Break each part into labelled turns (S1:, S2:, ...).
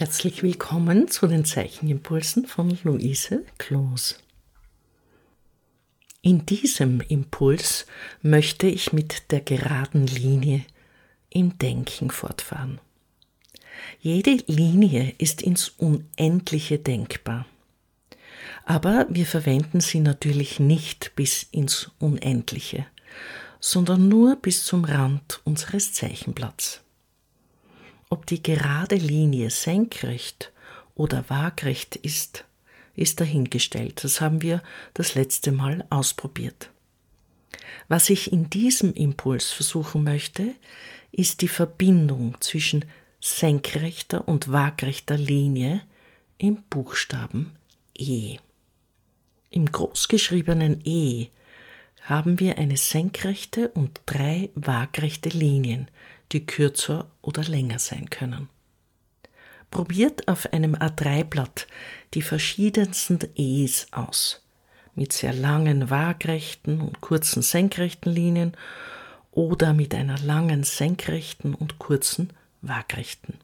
S1: Herzlich willkommen zu den Zeichenimpulsen von Luise Kloos. In diesem Impuls möchte ich mit der geraden Linie im Denken fortfahren. Jede Linie ist ins Unendliche denkbar. Aber wir verwenden sie natürlich nicht bis ins Unendliche, sondern nur bis zum Rand unseres Zeichenblatts. Ob die gerade Linie senkrecht oder waagrecht ist, ist dahingestellt. Das haben wir das letzte Mal ausprobiert. Was ich in diesem Impuls versuchen möchte, ist die Verbindung zwischen senkrechter und waagrechter Linie im Buchstaben E. Im großgeschriebenen E haben wir eine senkrechte und drei waagrechte Linien, die kürzer oder länger sein können. Probiert auf einem A3-Blatt die verschiedensten E's aus, mit sehr langen waagrechten und kurzen senkrechten Linien oder mit einer langen senkrechten und kurzen waagrechten.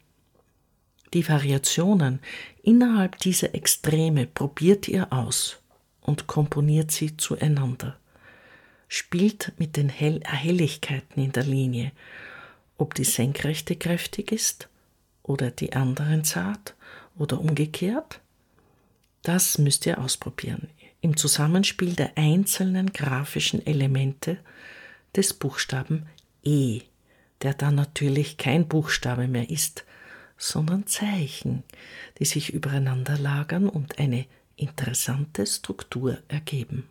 S1: Die Variationen innerhalb dieser Extreme probiert ihr aus und komponiert sie zueinander. Spielt mit den Hell Helligkeiten in der Linie, ob die senkrechte kräftig ist oder die anderen zart oder umgekehrt. Das müsst ihr ausprobieren im Zusammenspiel der einzelnen grafischen Elemente des Buchstaben E der dann natürlich kein Buchstabe mehr ist, sondern Zeichen, die sich übereinander lagern und eine interessante Struktur ergeben.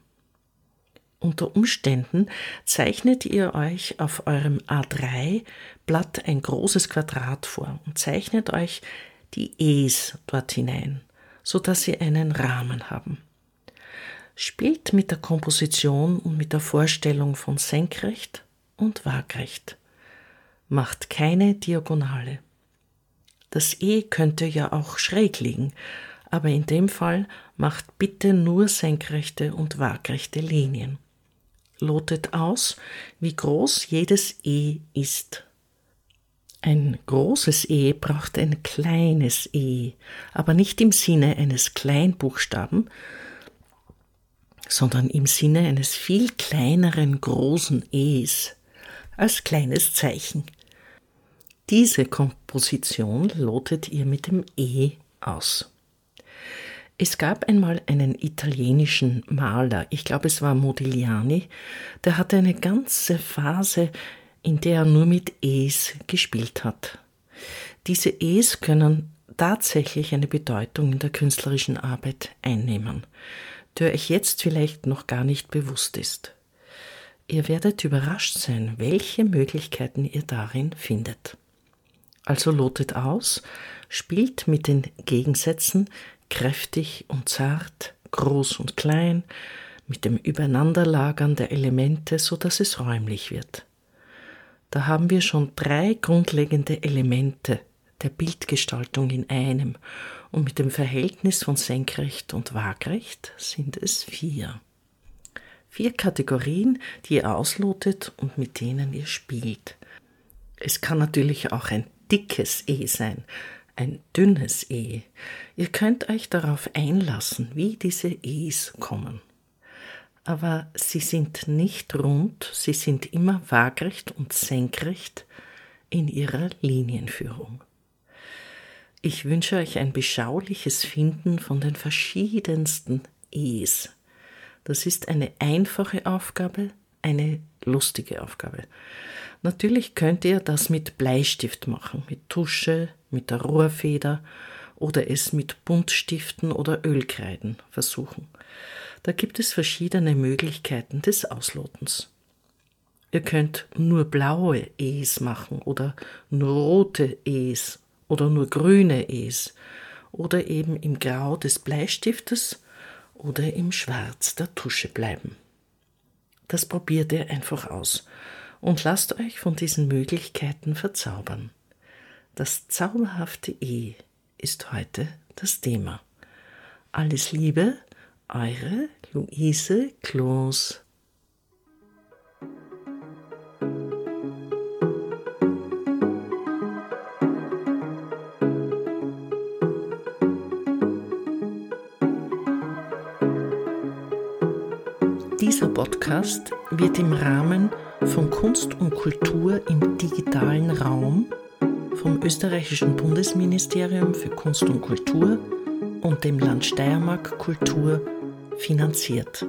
S1: Unter Umständen zeichnet ihr euch auf eurem A3-Blatt ein großes Quadrat vor und zeichnet euch die E's dort hinein, so dass sie einen Rahmen haben. Spielt mit der Komposition und mit der Vorstellung von senkrecht und waagrecht macht keine Diagonale. Das E könnte ja auch schräg liegen, aber in dem Fall macht bitte nur senkrechte und waagrechte Linien. Lotet aus, wie groß jedes E ist. Ein großes E braucht ein kleines E, aber nicht im Sinne eines Kleinbuchstaben, sondern im Sinne eines viel kleineren großen Es als kleines Zeichen. Diese Komposition lotet ihr mit dem E aus. Es gab einmal einen italienischen Maler, ich glaube es war Modigliani, der hatte eine ganze Phase, in der er nur mit Es gespielt hat. Diese Es können tatsächlich eine Bedeutung in der künstlerischen Arbeit einnehmen, der euch jetzt vielleicht noch gar nicht bewusst ist. Ihr werdet überrascht sein, welche Möglichkeiten ihr darin findet. Also lotet aus, spielt mit den Gegensätzen kräftig und zart, groß und klein, mit dem Übereinanderlagern der Elemente, so dass es räumlich wird. Da haben wir schon drei grundlegende Elemente der Bildgestaltung in einem, und mit dem Verhältnis von senkrecht und waagrecht sind es vier. Vier Kategorien, die ihr auslotet und mit denen ihr spielt. Es kann natürlich auch ein dickes E sein, ein dünnes E. Ihr könnt euch darauf einlassen, wie diese E's kommen. Aber sie sind nicht rund, sie sind immer waagrecht und senkrecht in ihrer Linienführung. Ich wünsche euch ein beschauliches Finden von den verschiedensten E's. Das ist eine einfache Aufgabe, eine lustige Aufgabe. Natürlich könnt ihr das mit Bleistift machen, mit Tusche, mit der Rohrfeder oder es mit Buntstiften oder Ölkreiden versuchen. Da gibt es verschiedene Möglichkeiten des Auslotens. Ihr könnt nur blaue E's machen oder nur rote E's oder nur grüne E's oder eben im Grau des Bleistiftes oder im Schwarz der Tusche bleiben. Das probiert ihr einfach aus und lasst euch von diesen Möglichkeiten verzaubern. Das zauberhafte E ist heute das Thema. Alles Liebe, eure Luise Kloos. Dieser Podcast wird im Rahmen von Kunst und Kultur im digitalen Raum vom österreichischen Bundesministerium für Kunst und Kultur und dem Land Steiermark Kultur finanziert.